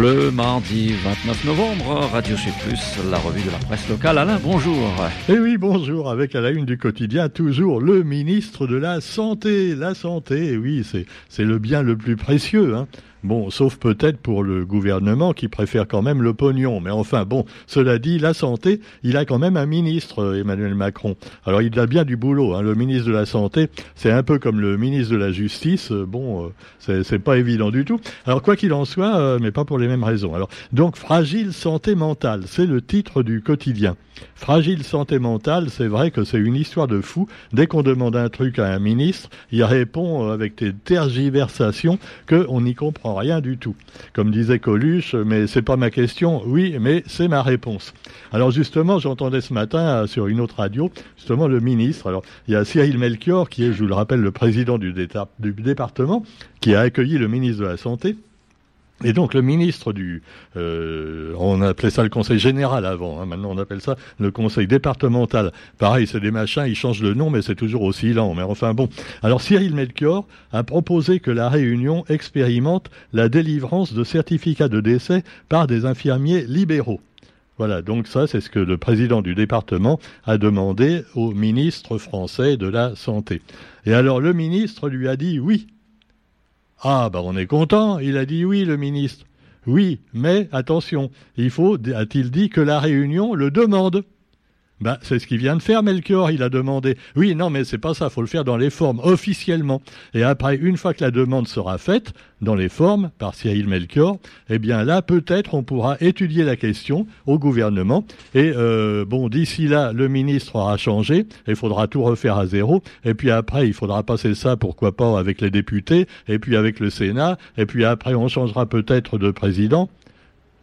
Le mardi 29 novembre, Radio Chez Plus, la revue de la presse locale. Alain, bonjour. Eh oui, bonjour. Avec à la une du quotidien, toujours le ministre de la Santé. La santé, oui, c'est le bien le plus précieux. Hein. Bon, sauf peut-être pour le gouvernement qui préfère quand même le pognon. Mais enfin, bon, cela dit, la santé, il a quand même un ministre, euh, Emmanuel Macron. Alors, il a bien du boulot. Hein. Le ministre de la Santé, c'est un peu comme le ministre de la Justice. Euh, bon, euh, c'est pas évident du tout. Alors, quoi qu'il en soit, mais pas pour les mêmes raisons. Alors, donc, fragile santé mentale, c'est le titre du quotidien. Fragile santé mentale, c'est vrai que c'est une histoire de fou. Dès qu'on demande un truc à un ministre, il répond avec des tergiversations qu'on n'y comprend rien du tout. Comme disait Coluche, mais c'est pas ma question, oui, mais c'est ma réponse. Alors justement, j'entendais ce matin euh, sur une autre radio, justement le ministre. Alors il y a Cyril Melchior qui est, je vous le rappelle, le président du, du département, qui a accueilli le ministre de la Santé. Et donc le ministre du, euh, on appelait ça le conseil général avant, hein, maintenant on appelle ça le conseil départemental. Pareil, c'est des machins, ils changent le nom, mais c'est toujours aussi lent. Mais enfin bon. Alors Cyril Melchior a proposé que la Réunion expérimente la délivrance de certificats de décès par des infirmiers libéraux. Voilà, donc ça, c'est ce que le président du département a demandé au ministre français de la Santé. Et alors le ministre lui a dit oui. Ah, ben on est content, il a dit oui, le ministre. Oui, mais attention, il faut, a-t-il dit, que la Réunion le demande. Ben, c'est ce qu'il vient de faire, Melchior. Il a demandé. Oui, non, mais c'est pas ça. Faut le faire dans les formes, officiellement. Et après, une fois que la demande sera faite, dans les formes, par Cyril Melchior, eh bien là, peut-être, on pourra étudier la question au gouvernement. Et euh, bon, d'ici là, le ministre aura changé. Il faudra tout refaire à zéro. Et puis après, il faudra passer ça, pourquoi pas, avec les députés, et puis avec le Sénat. Et puis après, on changera peut-être de président.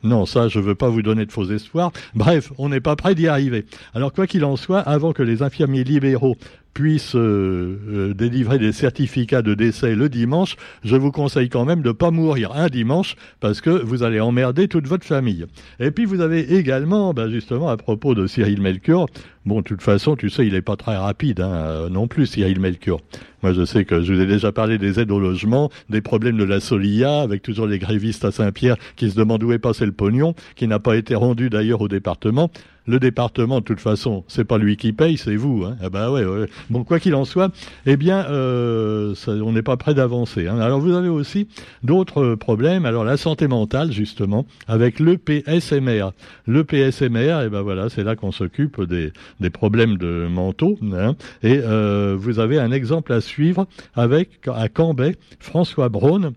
Non, ça, je ne veux pas vous donner de faux espoirs. Bref, on n'est pas prêt d'y arriver. Alors, quoi qu'il en soit, avant que les infirmiers libéraux puissent euh, euh, délivrer des certificats de décès le dimanche, je vous conseille quand même de ne pas mourir un dimanche parce que vous allez emmerder toute votre famille. Et puis vous avez également, ben justement à propos de Cyril Melchior, bon de toute façon tu sais il n'est pas très rapide hein, euh, non plus Cyril Melchior. Moi je sais que je vous ai déjà parlé des aides au logement, des problèmes de la Solia avec toujours les grévistes à Saint-Pierre qui se demandent où est passé le pognon, qui n'a pas été rendu d'ailleurs au département. Le département, de toute façon, c'est pas lui qui paye, c'est vous. Hein. Ah bah ouais. Bon, quoi qu'il en soit, eh bien, euh, on n'est pas prêt d'avancer. Hein. Alors, vous avez aussi d'autres problèmes. Alors, la santé mentale, justement, avec le PSMR. Le PSMR, eh ben voilà, c'est là qu'on s'occupe des, des problèmes de mentaux. Hein. Et euh, vous avez un exemple à suivre avec à Cambay, François Braun.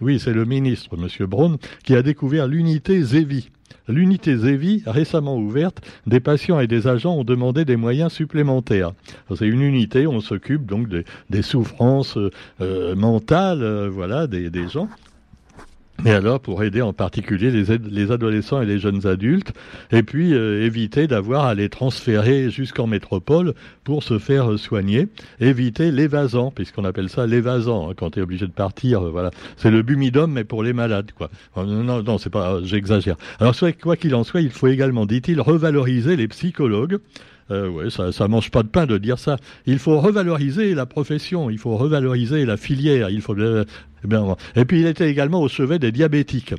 Oui, c'est le ministre, Monsieur Braun, qui a découvert l'unité Zévi. L'unité Zévi, récemment ouverte, des patients et des agents ont demandé des moyens supplémentaires. C'est une unité, on s'occupe donc des, souffrances euh, mentales, euh, voilà, des, des gens. Et alors, pour aider en particulier les, les, adolescents et les jeunes adultes, et puis euh, éviter d'avoir à les transférer jusqu'en métropole pour se faire soigner, éviter l'évasant, puisqu'on appelle ça l'évasant, hein, quand tu es obligé de partir, euh, voilà. C'est le bumidum, mais pour les malades, quoi. Non, non, c'est pas, j'exagère. Alors, quoi qu'il en soit, il faut également, dit-il, revaloriser les psychologues, euh, ouais, ça, ça mange pas de pain de dire ça. Il faut revaloriser la profession, il faut revaloriser la filière, il faut. Euh, eh et puis il était également au chevet des diabétiques.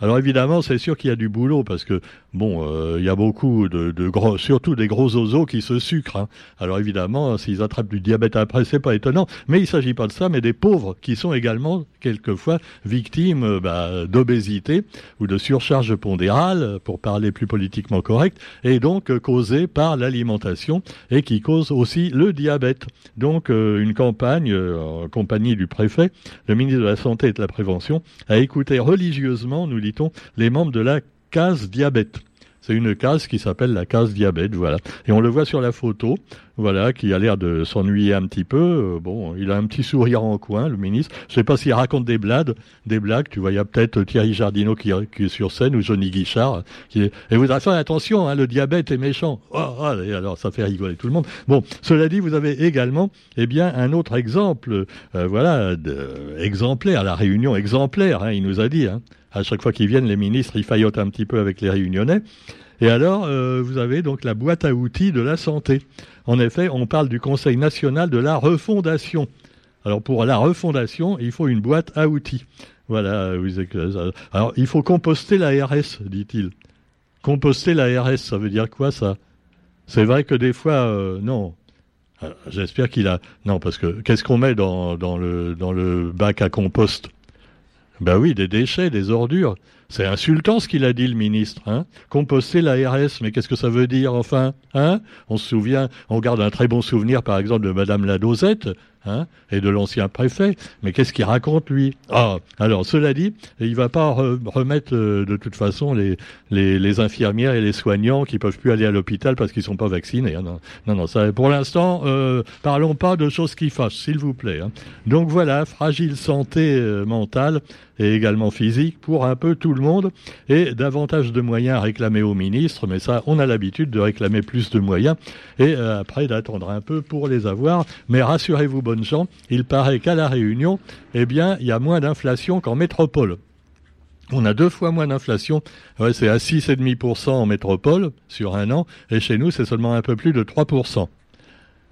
Alors évidemment, c'est sûr qu'il y a du boulot parce que bon, euh, il y a beaucoup de, de, gros, surtout des gros oiseaux qui se sucrent. Hein. Alors évidemment, s'ils attrapent du diabète après, c'est pas étonnant. Mais il s'agit pas de ça, mais des pauvres qui sont également quelquefois victimes euh, bah, d'obésité ou de surcharge pondérale, pour parler plus politiquement correct, et donc euh, par l'alimentation et qui causent aussi le diabète. Donc une campagne en compagnie du préfet, le ministre de la Santé et de la Prévention, a écouté religieusement nous dit-on, les membres de la case diabète. C'est une case qui s'appelle la case diabète, voilà. Et on le voit sur la photo, voilà, qui a l'air de s'ennuyer un petit peu. Euh, bon, il a un petit sourire en coin, le ministre. Je sais pas s'il raconte des blagues, des blagues. Tu vois, il y a peut-être Thierry Jardino qui, est sur scène ou Johnny Guichard. Qui est... Et vous avez attention, hein, le diabète est méchant. Oh, alors ça fait rigoler tout le monde. Bon, cela dit, vous avez également, eh bien, un autre exemple, euh, voilà, exemplaire, la réunion exemplaire. Hein, il nous a dit. Hein, à chaque fois qu'ils viennent, les ministres, ils faillotent un petit peu avec les réunionnais. Et alors, euh, vous avez donc la boîte à outils de la santé. En effet, on parle du Conseil national de la refondation. Alors pour la refondation, il faut une boîte à outils. Voilà, alors il faut composter la RS, dit-il. Composter la RS, ça veut dire quoi ça? C'est vrai que des fois, euh, non. J'espère qu'il a. Non, parce que qu'est-ce qu'on met dans, dans, le, dans le bac à compost? Ben oui, des déchets, des ordures. C'est insultant ce qu'il a dit le ministre. Hein Composter l'ARS, mais qu'est-ce que ça veut dire enfin hein? On se souvient, on garde un très bon souvenir par exemple de Madame la Dosette hein et de l'ancien préfet. Mais qu'est-ce qu'il raconte lui? Ah, alors cela dit, il va pas remettre euh, de toute façon les, les, les, infirmières et les soignants qui peuvent plus aller à l'hôpital parce qu'ils sont pas vaccinés. Hein. non, non, non, ça, pour l'instant, euh, parlons pas de choses qui fâchent, s'il vous plaît. Hein. Donc voilà, fragile santé euh, mentale et également physique pour un peu tout le monde et davantage de moyens réclamés au ministre, mais ça, on a l'habitude de réclamer plus de moyens et euh, après d'attendre un peu pour les avoir. Mais rassurez-vous, bonnes gens, il paraît qu'à la Réunion, eh bien, il y a moins d'inflation qu'en métropole. On a deux fois moins d'inflation. C'est à 6,5% en métropole sur un an, et chez nous, c'est seulement un peu plus de 3%.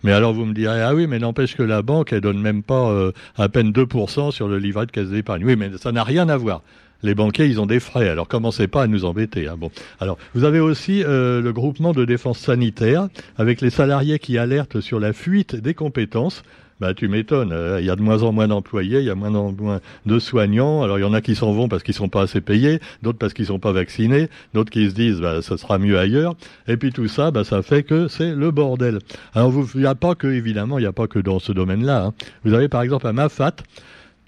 Mais alors vous me direz, ah oui, mais n'empêche que la banque, elle donne même pas euh, à peine 2% sur le livret de caisse d'épargne. Oui, mais ça n'a rien à voir. Les banquiers, ils ont des frais. Alors commencez pas à nous embêter. Hein. Bon, alors vous avez aussi euh, le groupement de défense sanitaire avec les salariés qui alertent sur la fuite des compétences. Bah, tu m'étonnes. Euh, il y a de moins en moins d'employés, il y a moins en moins de soignants. Alors, il y en a qui s'en vont parce qu'ils sont pas assez payés, d'autres parce qu'ils sont pas vaccinés, d'autres qui se disent, bah, ça sera mieux ailleurs. Et puis tout ça, bah, ça fait que c'est le bordel. Alors, il n'y a pas que, évidemment, il n'y a pas que dans ce domaine-là. Hein. Vous avez par exemple à Mafat,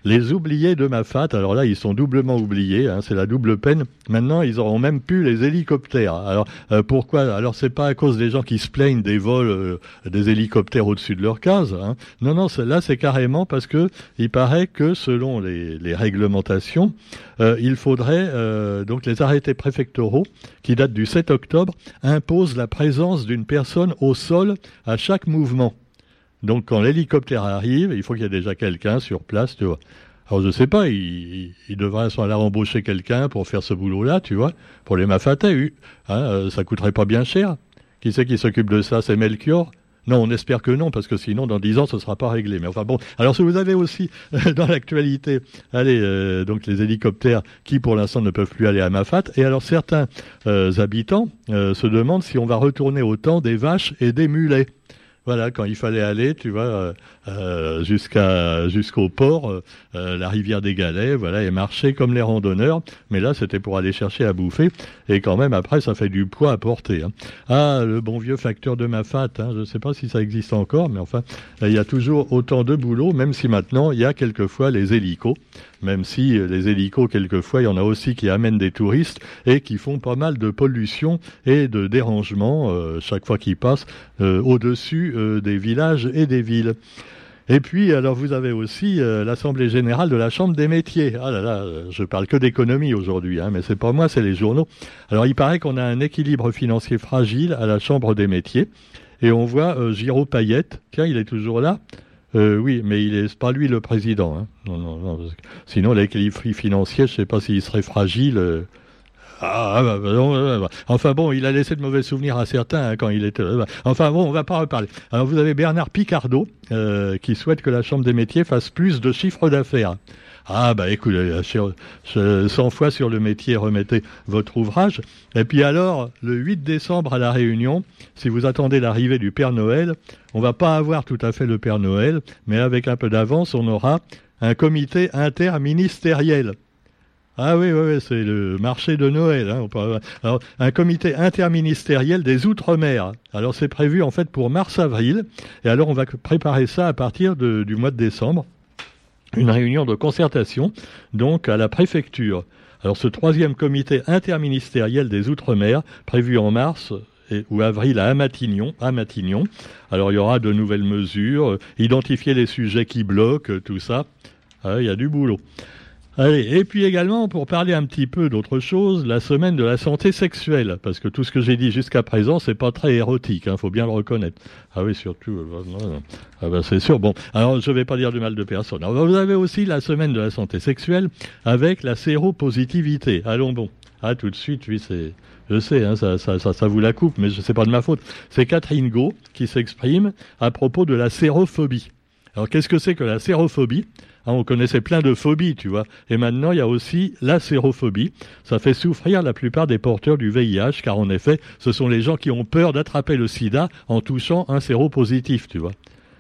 les oubliés de Mafat, alors là, ils sont doublement oubliés, hein, c'est la double peine. Maintenant, ils auront même pu les hélicoptères. Alors, euh, pourquoi? Alors, c'est pas à cause des gens qui se plaignent des vols euh, des hélicoptères au-dessus de leur case. Hein. Non, non, là, c'est carrément parce que il paraît que, selon les, réglementations, euh, il faudrait donc les arrêtés préfectoraux qui datent du 7 octobre imposent la présence d'une personne au sol à chaque mouvement. Donc quand l'hélicoptère arrive, il faut qu'il y ait déjà quelqu'un sur place, tu vois. Alors je sais pas, il, il devrait aller embaucher quelqu'un pour faire ce boulot-là, tu vois, pour les mafatés. Hein, euh, ça coûterait pas bien cher. Qui c'est qui s'occupe de ça? C'est Melchior? Non, on espère que non, parce que sinon, dans dix ans, ce ne sera pas réglé. Mais enfin bon, alors si vous avez aussi dans l'actualité, allez, euh, donc les hélicoptères qui pour l'instant ne peuvent plus aller à Mafat, et alors certains euh, habitants se demandent si on va retourner au temps des vaches et des mulets. Voilà, quand il fallait aller, tu vois, euh, euh, jusqu'à jusqu'au port, euh, la rivière des Galets, voilà, et marcher comme les randonneurs. Mais là, c'était pour aller chercher à bouffer, et quand même après, ça fait du poids à porter. Hein. Ah, le bon vieux facteur de Mafat, hein, je ne sais pas si ça existe encore, mais enfin, il y a toujours autant de boulot, même si maintenant il y a quelquefois les hélicos même si euh, les hélicos, quelquefois, il y en a aussi qui amènent des touristes et qui font pas mal de pollution et de dérangement euh, chaque fois qu'ils passent euh, au-dessus des villages et des villes. Et puis, alors, vous avez aussi l'Assemblée générale de la Chambre des métiers. Ah là là, je parle que d'économie aujourd'hui, hein, mais c'est pas moi, c'est les journaux. Alors, il paraît qu'on a un équilibre financier fragile à la Chambre des métiers. Et on voit Giraud Payette, tiens, il est toujours là, euh, oui, mais il est pas lui le président. Hein. Non, non, non, sinon l'équilibre financier, je ne sais pas s'il serait fragile. Euh. Ah, bah, bah, bah, enfin bon, il a laissé de mauvais souvenirs à certains hein, quand il était. Enfin bon, on va pas reparler. Alors vous avez Bernard Picardo euh, qui souhaite que la Chambre des métiers fasse plus de chiffre d'affaires. Ah bah écoute, 100 fois sur le métier, remettez votre ouvrage. Et puis alors, le 8 décembre à La Réunion, si vous attendez l'arrivée du Père Noël, on va pas avoir tout à fait le Père Noël, mais avec un peu d'avance, on aura un comité interministériel. Ah oui, oui, oui c'est le marché de Noël. Hein. Alors, un comité interministériel des Outre-mer. Alors c'est prévu en fait pour mars-avril. Et alors on va préparer ça à partir du mois de décembre une réunion de concertation, donc à la préfecture. Alors ce troisième comité interministériel des Outre-mer, prévu en mars ou avril à Matignon, à Matignon. Alors il y aura de nouvelles mesures, euh, identifier les sujets qui bloquent, tout ça. Ah, il y a du boulot. Allez, et puis également, pour parler un petit peu d'autre chose, la semaine de la santé sexuelle, parce que tout ce que j'ai dit jusqu'à présent, c'est pas très érotique, il hein, faut bien le reconnaître. Ah oui, surtout, euh, ah ben c'est sûr. Bon, alors je vais pas dire du mal de personne. Alors, vous avez aussi la semaine de la santé sexuelle avec la séropositivité. Allons bon. Ah, tout de suite, oui, c'est, je sais, hein, ça, ça, ça, ça, vous la coupe, mais ce n'est pas de ma faute. C'est Catherine Go qui s'exprime à propos de la sérophobie. Alors qu'est-ce que c'est que la sérophobie? Hein, on connaissait plein de phobies, tu vois. Et maintenant, il y a aussi la sérophobie. Ça fait souffrir la plupart des porteurs du VIH, car en effet, ce sont les gens qui ont peur d'attraper le sida en touchant un séropositif, tu vois.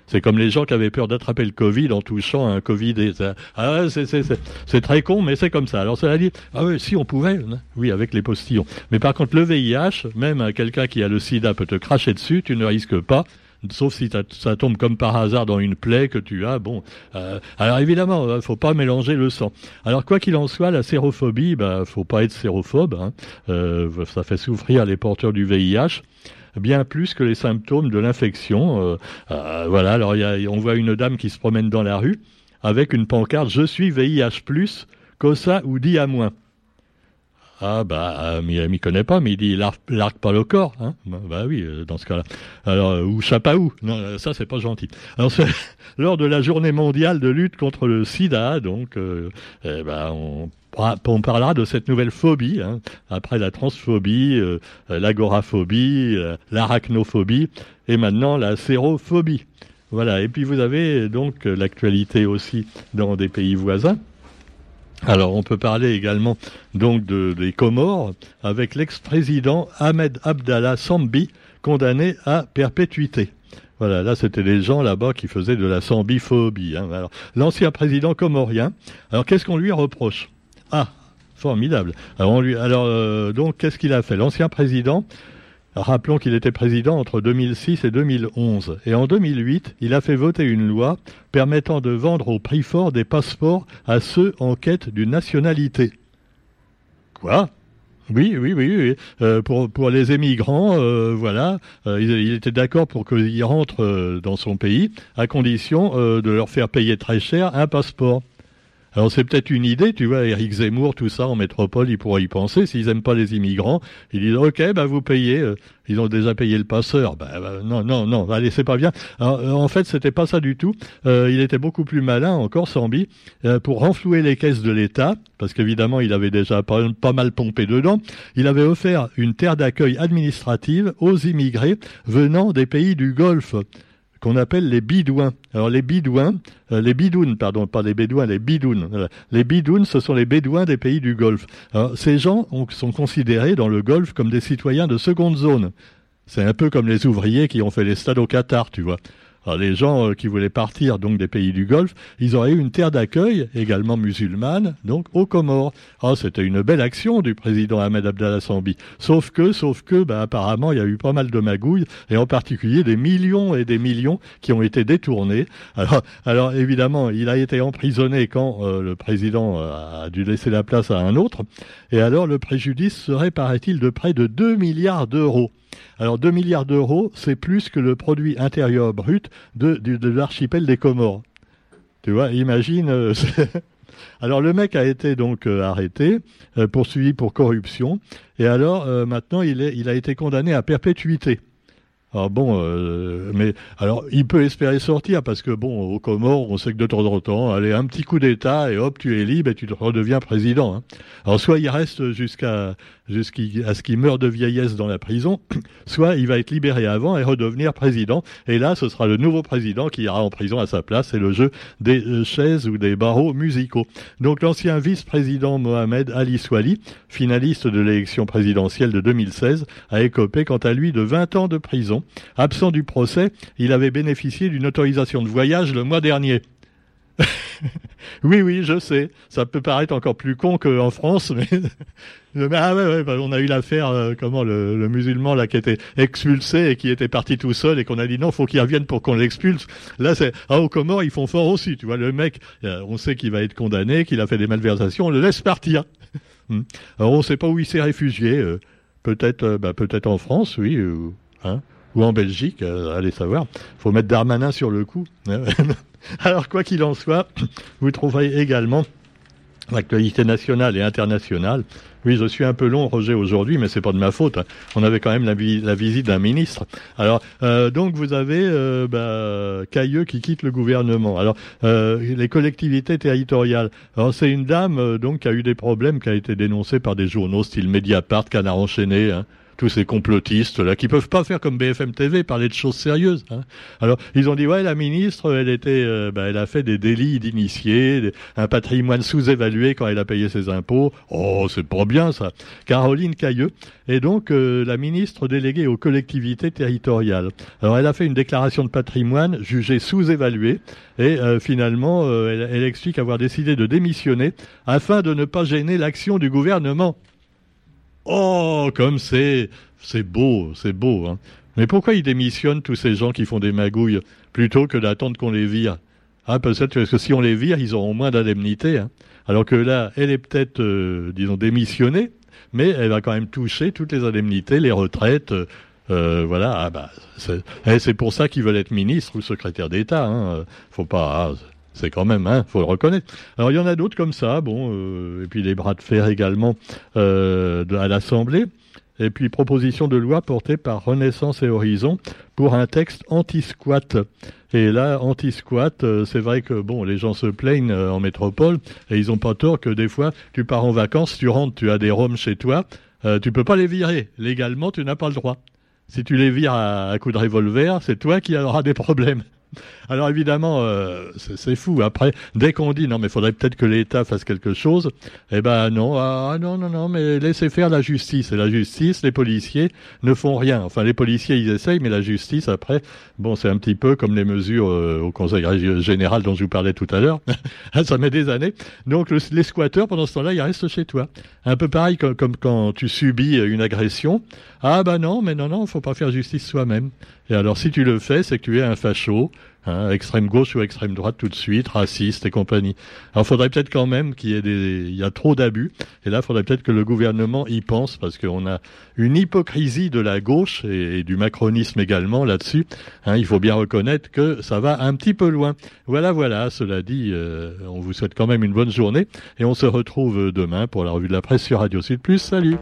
C'est comme les gens qui avaient peur d'attraper le Covid en touchant un Covid. Ah c'est très con, mais c'est comme ça. Alors ça a dit, ah oui, si on pouvait, hein. oui, avec les postillons. Mais par contre, le VIH, même quelqu'un qui a le sida peut te cracher dessus, tu ne risques pas sauf si ça tombe comme par hasard dans une plaie que tu as. Bon, euh, alors évidemment, il euh, faut pas mélanger le sang. Alors quoi qu'il en soit, la sérophobie, bah, faut pas être sérophobe. Hein. Euh, ça fait souffrir les porteurs du VIH bien plus que les symptômes de l'infection. voilà, alors on voit une dame qui se promène dans la rue avec une pancarte Je suis VIH+, COSA ou moins. Ah bah, euh, m'y connaît pas, mais il dit l'arc pas le corps. Hein bah oui, euh, dans ce cas-là. Alors, euh, ou chapaou. Non, ça c'est pas gentil. Alors, lors de la journée mondiale de lutte contre le sida, donc, eh ben, on, on parlera de cette nouvelle phobie, hein, après la transphobie, l'agoraphobie, l'arachnophobie, et maintenant la sérophobie. Voilà, et puis vous avez donc l'actualité aussi dans des pays voisins. Alors, on peut parler également donc de, des Comores avec l'ex-président Ahmed Abdallah Sambi, condamné à perpétuité. Voilà, là c'était des gens là-bas qui faisaient de la sambiphobie. Hein. L'ancien président comorien. Alors, qu'est-ce qu'on lui reproche? Ah, formidable. Alors euh, donc, qu'est-ce qu'il a fait? L'ancien président Rappelons qu'il était président entre 2006 et 2011. Et en 2008, il a fait voter une loi permettant de vendre au prix fort des passeports à ceux en quête d'une nationalité. Quoi? Oui, oui, oui, oui. Euh, pour, les émigrants, euh, voilà, euh, il, était d'accord pour qu'ils rentrent dans son pays, à condition de leur faire payer très cher un passeport. Alors c'est peut-être une idée, tu vois, Eric Zemmour, tout ça en métropole, ils pourraient y penser. S'ils aiment pas les immigrants, ils disent ok, bah vous payez. Euh, ils ont déjà payé le passeur. Bah, bah non, non, non, allez, c'est pas bien. Euh, en fait, c'était pas ça du tout. Euh, il était beaucoup plus malin encore, Sambi, pour renflouer les caisses de l'État, parce qu'évidemment, il avait déjà pas mal pompé dedans. Il avait offert une terre d'accueil administrative aux immigrés venant des pays du Golfe qu'on appelle les bidouins. Alors les bidouins, euh, les bidounes, pardon, pas les bédouins, les bidounes. Les bidounes, ce sont les bédouins des pays du Golfe. Alors, ces gens sont considérés dans le Golfe comme des citoyens de seconde zone. C'est un peu comme les ouvriers qui ont fait les stades au Qatar, tu vois. Alors, les gens euh, qui voulaient partir donc des pays du Golfe, ils auraient eu une terre d'accueil, également musulmane, donc aux Comores. Ah, c'était une belle action du président Ahmed Abdallah Sambi. Sauf que, sauf que, bah, apparemment, il y a eu pas mal de magouilles, et en particulier des millions et des millions qui ont été détournés. Alors, alors évidemment, il a été emprisonné quand euh, le président euh, a dû laisser la place à un autre. Et alors, le préjudice serait, paraît-il, de près de 2 milliards d'euros. Alors 2 milliards d'euros, c'est plus que le produit intérieur brut de, l'archipel des Comores. Tu vois, imagine. Euh, alors le mec a été donc euh, arrêté, euh, poursuivi pour corruption, et alors maintenant il, est, a été condamné à perpétuité. Alors bon, mais alors il peut espérer sortir parce que bon, au Comores, on sait que de temps en temps, allez, un petit coup d'État et hop, tu es libre et tu redeviens président. Hein. Alors soit il reste jusqu'à jusqu'à ce qu'il meure de vieillesse dans la prison, soit il va être libéré avant et redevenir président. Et là, ce sera le nouveau président qui ira en prison à sa place. C'est le jeu des euh, chaises ou des barreaux musicaux. Donc l'ancien vice-président Mohamed Ali Swali, finaliste de l'élection présidentielle de 2016, a écopé quant à lui de 20 ans de prison Absent du procès, il avait bénéficié d'une autorisation de voyage le mois dernier. oui, oui, je sais. Ça peut paraître encore plus con qu'en France, mais ah on a eu l'affaire, euh, comment le, musulman là qui était expulsé et qui était parti tout seul et qu'on a dit non, faut qu'il revienne pour qu'on l'expulse. Là, c'est ah au Comores, ils font fort aussi. Tu vois, le mec, euh, on sait qu'il va être condamné, qu'il a fait des malversations, on le laisse partir. Hmm. Alors on ne sait pas où il s'est réfugié. Euh, peut-être, bah, peut-être en France, oui. Hein ou en Belgique, euh, allez savoir. faut mettre Darmanin sur le coup. Alors, quoi qu'il en soit, vous trouverez également l'actualité nationale et internationale. Oui, je suis un peu long, Roger, aujourd'hui, mais c'est pas de ma faute. Hein. On avait quand même la, visite d'un ministre. Alors, euh, donc vous avez euh, bah, Cailleux qui quitte le gouvernement. Alors, les collectivités territoriales. Alors, c'est une dame donc qui a eu des problèmes, qui a été dénoncée par des journaux style Mediapart, Canard enchaîné. Hein tous ces complotistes là qui peuvent pas faire comme BFM TV, parler de choses sérieuses. Hein. Alors ils ont dit ouais la ministre, elle était, euh, bah, elle a fait des délits d'initiés, un patrimoine sous-évalué quand elle a payé ses impôts. Oh c'est pas bien ça. Caroline Cailleux est donc euh, la ministre déléguée aux collectivités territoriales. Alors elle a fait une déclaration de patrimoine jugée sous-évaluée et euh, finalement elle, elle explique avoir décidé de démissionner afin de ne pas gêner l'action du gouvernement. Oh, comme c'est, c'est beau, c'est beau. Hein. Mais pourquoi ils démissionnent tous ces gens qui font des magouilles plutôt que d'attendre qu'on les vire? Ah, parce que si on les vire, ils auront moins d'indemnités. Hein. Alors que là, elle est peut-être, euh, disons, démissionnée, mais elle va quand même toucher toutes les indemnités, les retraites. Euh, voilà, ah bah, eh, c'est pour ça qu'ils veulent être ministre ou secrétaire d'État. Hein. Faut pas. Ah, c'est quand même, hein, faut le reconnaître. Alors il y en a d'autres comme ça, bon, euh, et puis les bras de fer également euh, à l'Assemblée. Et puis proposition de loi portée par Renaissance et Horizon pour un texte anti-squat. Et là, anti-squat, euh, c'est vrai que bon, les gens se plaignent en métropole et ils ont pas tort que des fois, tu pars en vacances, tu rentres, tu as des roms chez toi, tu peux pas les virer. Légalement, tu n'as pas le droit. Si tu les vires à, à coup de revolver, c'est toi qui auras des problèmes. Alors évidemment, euh, c'est fou. Après, dès qu'on dit non, mais il faudrait peut-être que l'État fasse quelque chose, eh ben non, ah non, non, non, mais laissez faire la justice. Et la justice, les policiers ne font rien. Enfin, les policiers, ils essayent, mais la justice, après, bon, c'est un petit peu comme les mesures euh, au Conseil général dont je vous parlais tout à l'heure. Ça met des années. Donc les squatteurs, pendant ce temps-là, ils restent chez toi. Un peu pareil comme, quand tu subis une agression. Ah ben non, mais non, non, faut pas faire justice soi-même. Et alors, si tu le fais, c'est que tu es un facho, hein, extrême gauche ou extrême droite tout de suite, raciste et compagnie. Alors, faudrait peut-être quand même qu'il y ait des, il y a trop d'abus. Et là, faudrait peut-être que le gouvernement y pense parce qu'on a une hypocrisie de la gauche et, du macronisme également là-dessus. Hein, il faut bien reconnaître que ça va un petit peu loin. Voilà, voilà. Cela dit, euh, on vous souhaite quand même une bonne journée et on se retrouve demain pour la revue de la presse sur Radio Sud Plus. Salut.